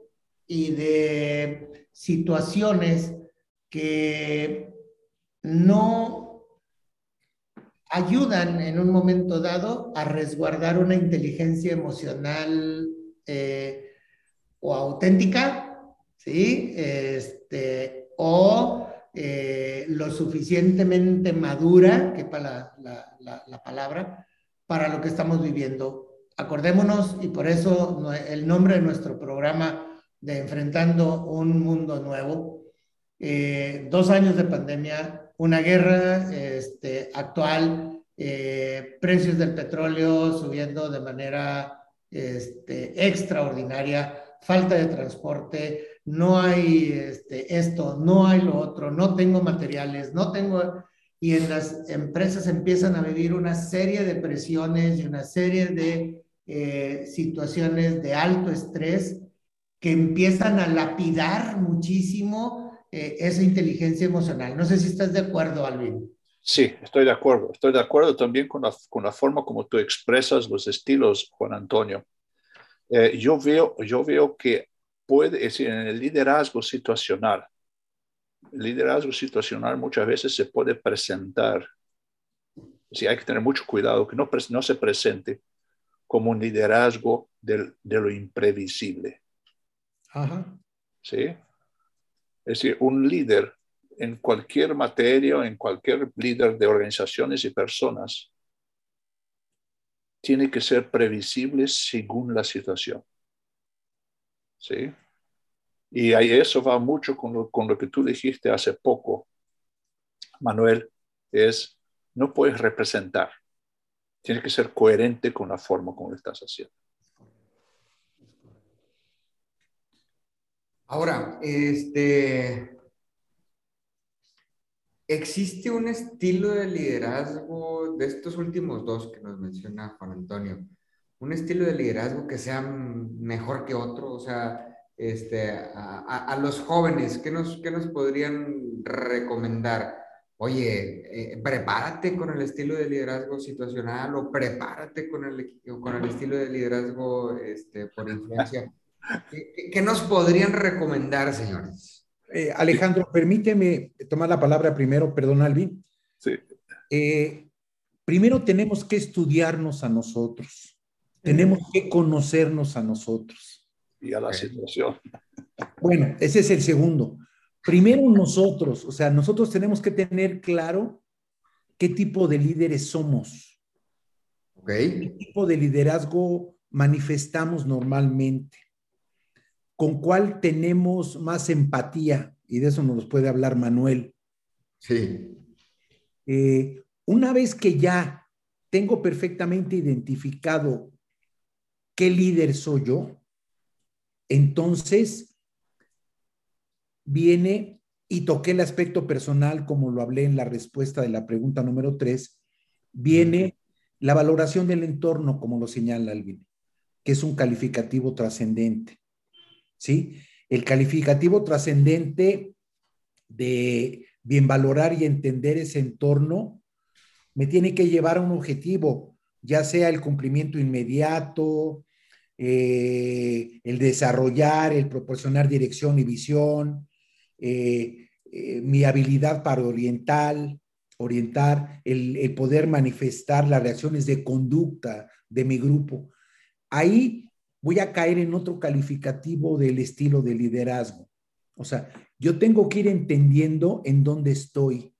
y de situaciones que no ayudan en un momento dado a resguardar una inteligencia emocional eh, o auténtica, ¿sí? Este, o eh, lo suficientemente madura, que para la, la, palabra, para lo que estamos viviendo. Acordémonos, y por eso el nombre de nuestro programa de Enfrentando un Mundo Nuevo, eh, dos años de pandemia, una guerra este, actual, eh, precios del petróleo subiendo de manera este, extraordinaria, falta de transporte, no hay este, esto, no hay lo otro, no tengo materiales, no tengo... Y en las empresas empiezan a vivir una serie de presiones y una serie de eh, situaciones de alto estrés que empiezan a lapidar muchísimo eh, esa inteligencia emocional. No sé si estás de acuerdo, Alvin. Sí, estoy de acuerdo. Estoy de acuerdo también con la, con la forma como tú expresas los estilos, Juan Antonio. Eh, yo, veo, yo veo que puede, decir, en el liderazgo situacional, el liderazgo situacional muchas veces se puede presentar, si hay que tener mucho cuidado que no, no se presente como un liderazgo de, de lo imprevisible. Ajá. ¿Sí? Es decir, un líder en cualquier materia, en cualquier líder de organizaciones y personas, tiene que ser previsible según la situación. ¿Sí? Y ahí eso va mucho con lo, con lo que tú dijiste hace poco, Manuel, es no puedes representar. Tienes que ser coherente con la forma como lo estás haciendo. Ahora, este, ¿existe un estilo de liderazgo de estos últimos dos que nos menciona Juan Antonio? ¿Un estilo de liderazgo que sea mejor que otro? O sea, este, a, los jóvenes, ¿qué nos, qué nos podrían recomendar? Oye, eh, prepárate con el estilo de liderazgo situacional o prepárate con el, con el estilo de liderazgo este, por influencia. ¿Qué, nos podrían recomendar, señores? Eh, Alejandro, permíteme tomar la palabra primero, perdón, Alvin. Sí. Eh, primero tenemos que estudiarnos a nosotros, tenemos que conocernos a nosotros y a la situación. Bueno, ese es el segundo. Primero nosotros, o sea, nosotros tenemos que tener claro qué tipo de líderes somos. ¿Qué tipo de liderazgo manifestamos normalmente? ¿Con cuál tenemos más empatía? Y de eso nos puede hablar Manuel. Sí. Eh, una vez que ya tengo perfectamente identificado qué líder soy yo, entonces, viene y toqué el aspecto personal, como lo hablé en la respuesta de la pregunta número tres, viene la valoración del entorno, como lo señala Alvin, que es un calificativo trascendente. ¿Sí? El calificativo trascendente de bien valorar y entender ese entorno me tiene que llevar a un objetivo, ya sea el cumplimiento inmediato, eh, el desarrollar, el proporcionar dirección y visión, eh, eh, mi habilidad para orientar, orientar, el, poder manifestar las reacciones de conducta de mi grupo. Ahí voy a caer en otro calificativo del estilo de liderazgo. O sea, yo tengo que ir entendiendo en dónde estoy.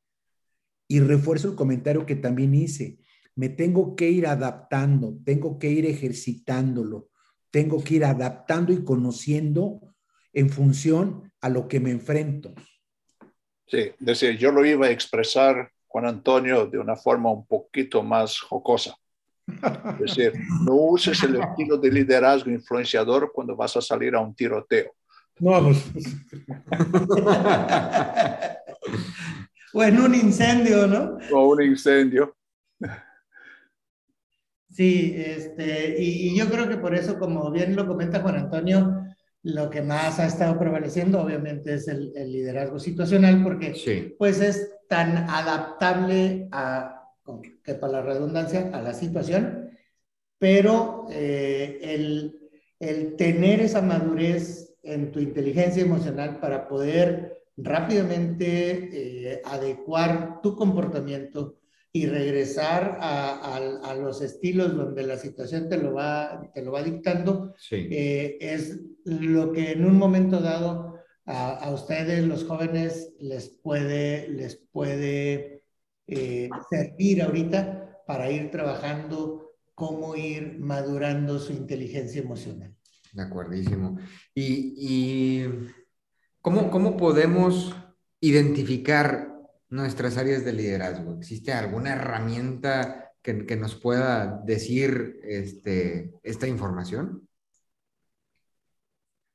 Y refuerzo el comentario que también hice. Me tengo que ir adaptando, tengo que ir ejercitándolo, tengo que ir adaptando y conociendo en función a lo que me enfrento. Sí, decir, yo lo iba a expresar, Juan Antonio, de una forma un poquito más jocosa. Es decir, no uses el estilo de liderazgo influenciador cuando vas a salir a un tiroteo. No, pues. o en un incendio, ¿no? O un incendio. Sí, este, y, yo creo que por eso, como bien lo comenta Juan Antonio, lo que más ha estado prevaleciendo obviamente es el, liderazgo situacional porque pues es tan adaptable a, que para la redundancia, a la situación, pero eh, el, el tener esa madurez en tu inteligencia emocional para poder rápidamente eh, adecuar tu comportamiento y regresar a, a, los estilos donde la situación te lo va, te lo va dictando, eh, es lo que en un momento dado a, a ustedes, los jóvenes, les puede, les puede eh, servir ahorita para ir trabajando cómo ir madurando su inteligencia emocional. De acuerdísimo. Y, y ¿cómo, ¿cómo podemos identificar nuestras áreas de liderazgo? ¿Existe alguna herramienta que, que nos pueda decir este, esta información?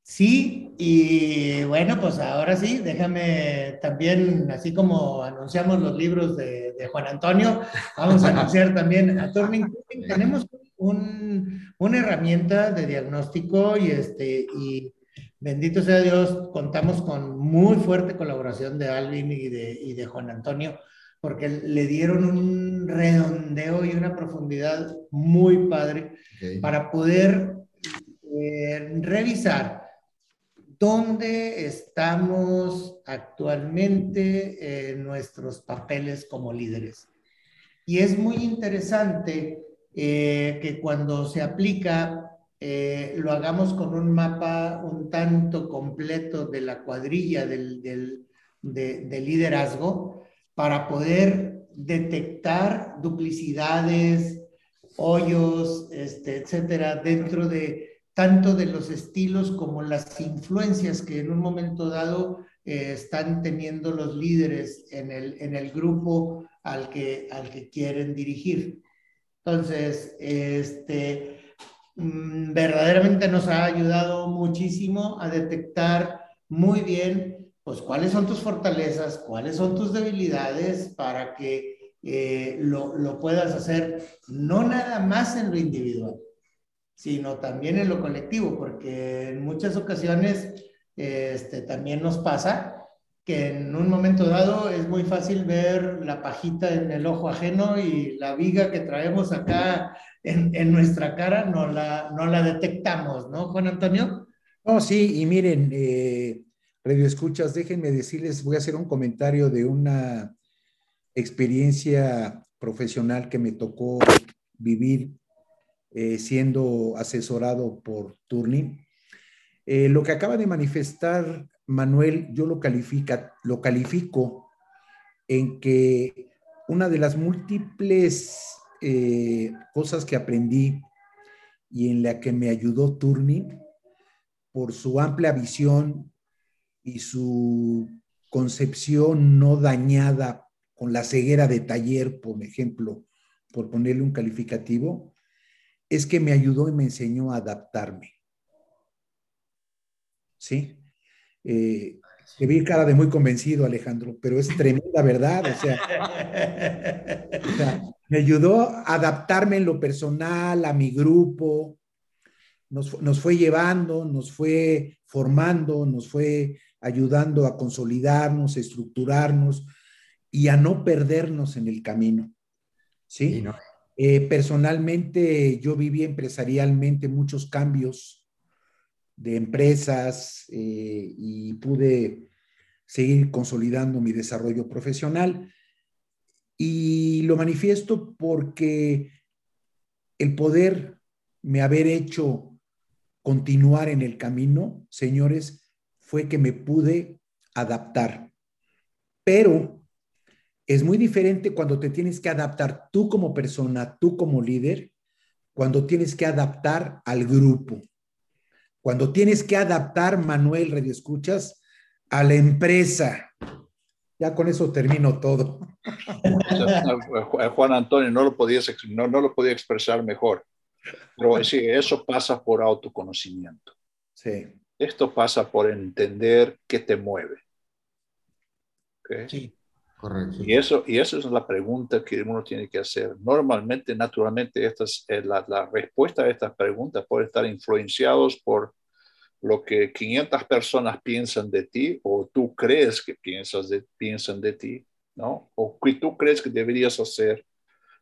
Sí, y bueno, pues ahora sí, déjame también, así como anunciamos los libros de, de Juan Antonio, vamos a anunciar también a Turning Tenemos un, una herramienta de diagnóstico y, este, y bendito sea Dios, contamos con muy fuerte colaboración de Alvin y de, y de Juan Antonio, porque le dieron un redondeo y una profundidad muy padre para poder eh, revisar dónde estamos actualmente en nuestros papeles como líderes. Y es muy interesante eh, que cuando se aplica eh, lo hagamos con un mapa un tanto completo de la cuadrilla del, de, liderazgo para poder detectar duplicidades, hoyos, este, etcétera, dentro de tanto de los estilos como las influencias que en un momento dado eh, están teniendo los líderes en el, en el grupo al que, al que quieren dirigir. Entonces, este, Mm, verdaderamente nos ha ayudado muchísimo a detectar muy bien, pues, cuáles son tus fortalezas, cuáles son tus debilidades para que eh, lo, lo, puedas hacer no nada más en lo individual, sino también en lo colectivo, porque en muchas ocasiones este, también nos pasa que en un momento dado es muy fácil ver la pajita en el ojo ajeno y la viga que traemos acá en, nuestra cara no la, no la detectamos, ¿no, Juan Antonio? No, sí, y miren, eh, Radio Escuchas, déjenme decirles, voy a hacer un comentario de una experiencia profesional que me tocó vivir eh, siendo asesorado por Turning. Eh, lo que acaba de manifestar Manuel, yo lo, califica, lo califico en que una de las múltiples eh, cosas que aprendí y en la que me ayudó Turning por su amplia visión y su concepción no dañada con la ceguera de taller, por ejemplo, por ponerle un calificativo, es que me ayudó y me enseñó a adaptarme. ¿Sí? Eh, te vi cara de muy convencido, Alejandro, pero es tremenda verdad. O sea, me ayudó a adaptarme en lo personal, a mi grupo, nos, nos, fue llevando, nos fue formando, nos fue ayudando a consolidarnos, a estructurarnos y a no perdernos en el camino. ¿Sí? Eh, personalmente, yo viví empresarialmente muchos cambios de empresas eh, y pude seguir consolidando mi desarrollo profesional. Y lo manifiesto porque el poder me haber hecho continuar en el camino, señores, fue que me pude adaptar. Pero es muy diferente cuando te tienes que adaptar tú como persona, tú como líder, cuando tienes que adaptar al grupo. Cuando tienes que adaptar, Manuel, Radio Escuchas, a la empresa. Ya con eso termino todo. Juan Antonio no lo, podías, no, no lo podía expresar mejor. Pero sí, eso pasa por autoconocimiento. Sí. Esto pasa por entender qué te mueve. Sí, correcto. Y eso, y eso es la pregunta que uno tiene que hacer. Normalmente, naturalmente, estas, eh, la, la respuesta a estas preguntas puede estar influenciados por lo que 500 personas piensan de ti o tú crees que piensas de, piensan de ti, ¿no? O que tú crees que deberías hacer.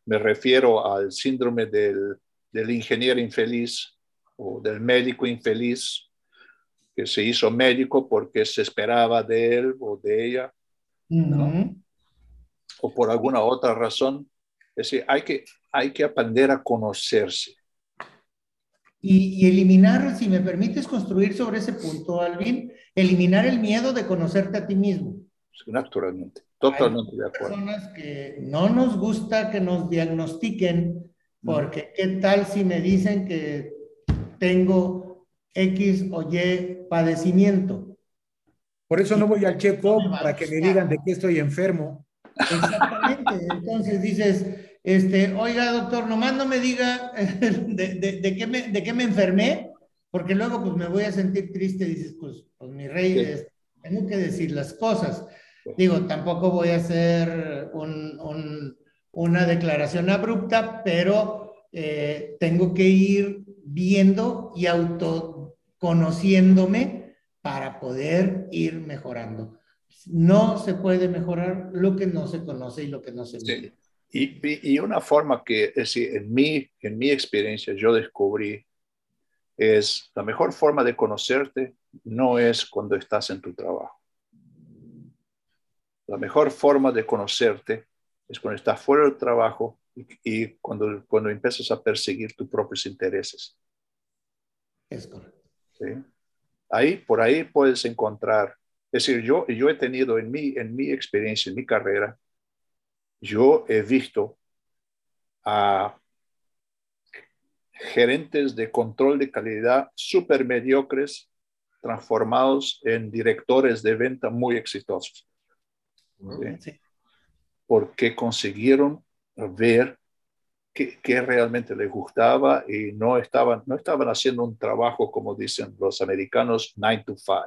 Me refiero al síndrome del, del ingeniero infeliz o del médico infeliz que se hizo médico porque se esperaba de él o de ella, ¿no? o por alguna otra razón. Es decir, hay que, hay que aprender a conocerse. Y, y, eliminar, si me permites construir sobre ese punto, Alvin, eliminar el miedo de conocerte a ti mismo. Naturalmente, totalmente Hay de acuerdo. personas que no nos gusta que nos diagnostiquen, porque ¿qué tal si me dicen que tengo X o Y padecimiento? Por eso no voy al check-up para que me digan de qué estoy enfermo. Exactamente. Entonces dices, este, oiga, doctor, nomás no me diga de, de, de, qué me, de qué me enfermé, porque luego pues me voy a sentir triste. Dices, pues, pues mi rey, Sí. es- tengo que decir las cosas. Digo, tampoco voy a hacer un- un- una declaración abrupta, pero eh, tengo que ir viendo y autoconociéndome para poder ir mejorando. No se puede mejorar lo que no se conoce y lo que no se Sí. mide. Y, y- y una forma que, es decir, en mi, en mi experiencia yo descubrí es la mejor forma de conocerte no es cuando estás en tu trabajo. La mejor forma de conocerte es cuando estás fuera del trabajo y, y cuando, cuando empiezas a perseguir tus propios intereses. Es correcto. ¿sí? Ahí, por ahí puedes encontrar, es decir, yo, yo he tenido en mi, en mi experiencia, en mi carrera, yo he visto a gerentes de control de calidad súper mediocres transformados en directores de venta muy exitosos, ¿sí? Sí. porque consiguieron ver qué, qué realmente les gustaba y no estaban, no estaban haciendo un trabajo, como dicen los americanos, 9 to 5.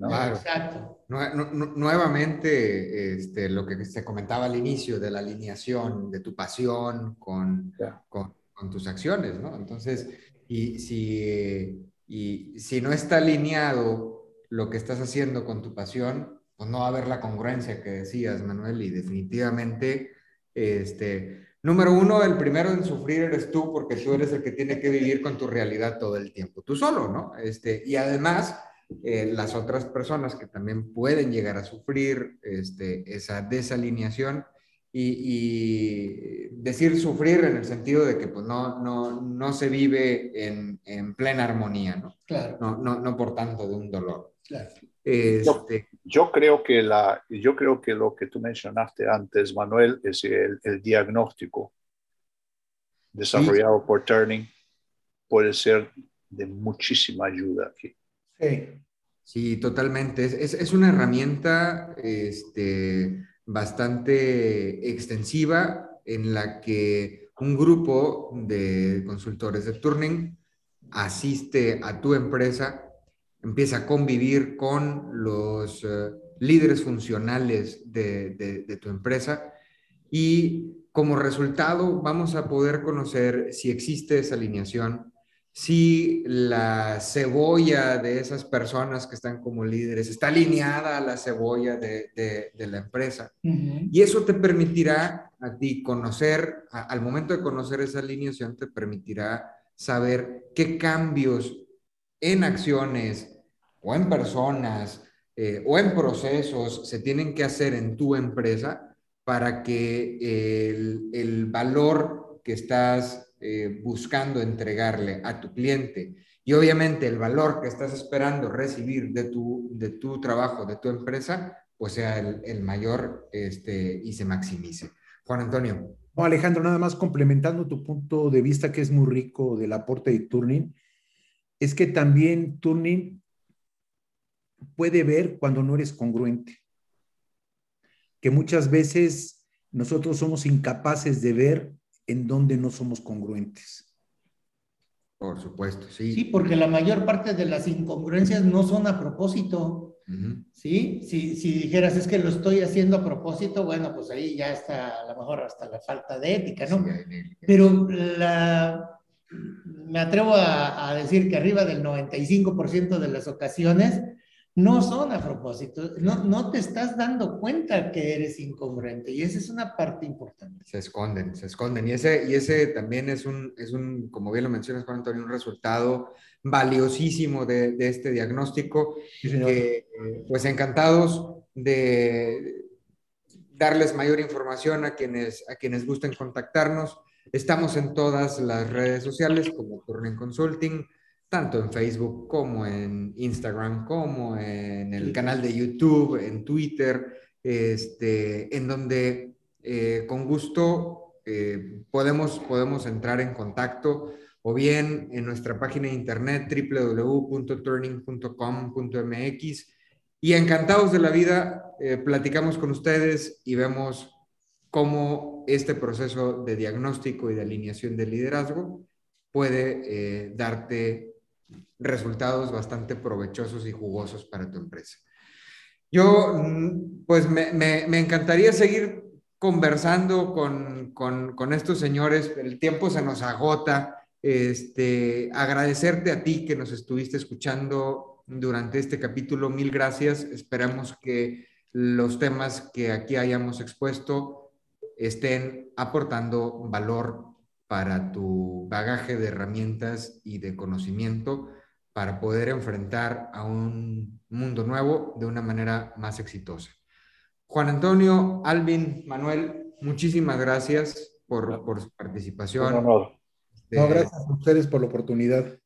¿No? Claro. Exacto. Nue- nu- nu- nuevamente, este, lo que se comentaba al inicio de la alineación de tu pasión con, Ya. con, con tus acciones, ¿no? Entonces, y si, y si no está alineado lo que estás haciendo con tu pasión, pues no va a haber la congruencia que decías, Manuel, y definitivamente, este, número uno, el primero en sufrir eres tú, porque tú eres el que tiene que vivir con tu realidad todo el tiempo, tú solo, ¿no? Este, y además eh, las otras personas que también pueden llegar a sufrir este, esa desalineación y, y decir sufrir en el sentido de que pues, no, no, no se vive en, en plena armonía, ¿no? Claro, No, no, no por tanto de un dolor. claro. Este, Yo creo que la, yo creo que lo que tú mencionaste antes, Manuel, es el, el diagnóstico desarrollado por Turning puede ser de muchísima ayuda aquí. Sí. Totalmente. Es, es, una herramienta este, bastante extensiva en la que un grupo de consultores de Turning asiste a tu empresa, empieza a convivir con los eh, líderes funcionales de, de tu empresa y como resultado vamos a poder conocer si existe esa alineación, si la cebolla de esas personas que están como líderes está alineada a la cebolla de, de, de la empresa. Uh -huh. Y eso te permitirá a ti conocer, a, al momento de conocer esa alineación, te permitirá saber qué cambios en acciones o en personas eh, o en procesos se tienen que hacer en tu empresa para que el, el valor que estás eh, buscando entregarle a tu cliente y obviamente el valor que estás esperando recibir de tu, de tu trabajo, de tu empresa, pues sea el, el mayor este, y se maximice. Juan Antonio. No, Alejandro, nada más complementando tu punto de vista que es muy rico del aporte de Turning, es que también Turning puede ver cuando no eres congruente. Que muchas veces nosotros somos incapaces de ver en donde no somos congruentes. Por supuesto, sí. Sí, porque la mayor parte de las incongruencias no son a propósito. Uh -huh. ¿Sí? Si, si dijeras es que lo estoy haciendo a propósito, bueno, pues ahí ya está a lo mejor hasta la falta de ética, ¿no? Sí, Pero la, me atrevo a, a decir que arriba del 95% de las ocasiones no son a propósito, no, no te estás dando cuenta que eres incongruente y esa es una parte importante. Se esconden, se esconden y ese, y ese también es un, es un, como bien lo mencionas Juan Antonio, un resultado valiosísimo de, de este diagnóstico, Sí, señor. que pues encantados de darles mayor información a quienes, a quienes gusten contactarnos. Estamos en todas las redes sociales como Turning Consulting, tanto en Facebook como en Instagram, como en el canal de YouTube, en Twitter, este, en donde eh, con gusto eh, podemos, podemos entrar en contacto o bien en nuestra página de internet www.turning.com.mx y encantados de la vida, eh, platicamos con ustedes y vemos cómo este proceso de diagnóstico y de alineación del liderazgo puede darte resultados bastante provechosos y jugosos para tu empresa. Yo, mm, pues, me, encantaría seguir conversando con, con, con, estos señores, el tiempo se nos agota. Este, agradecerte a ti que nos estuviste escuchando durante este capítulo, mil gracias. Esperamos que los temas que aquí hayamos expuesto estén aportando valor para tu bagaje de herramientas y de conocimiento para poder enfrentar a un mundo nuevo de una manera más exitosa. Juan Antonio, Alvin, Manuel, muchísimas gracias por, por su participación. Un honor. No, gracias a ustedes por la oportunidad.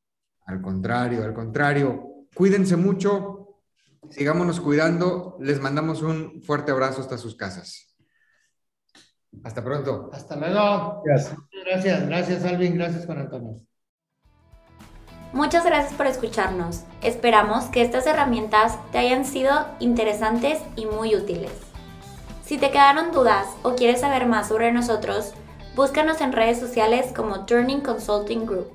Al contrario, al contrario. Cuídense mucho, sigámonos cuidando. Les mandamos un fuerte abrazo hasta sus casas. Hasta pronto. Hasta luego. Gracias. Gracias, gracias Alvin, gracias Juan Antonio. Muchas gracias por escucharnos. Esperamos que estas herramientas te hayan sido interesantes y muy útiles. Si te quedaron dudas o quieres saber más sobre nosotros, búscanos en redes sociales como Turning Consulting Group.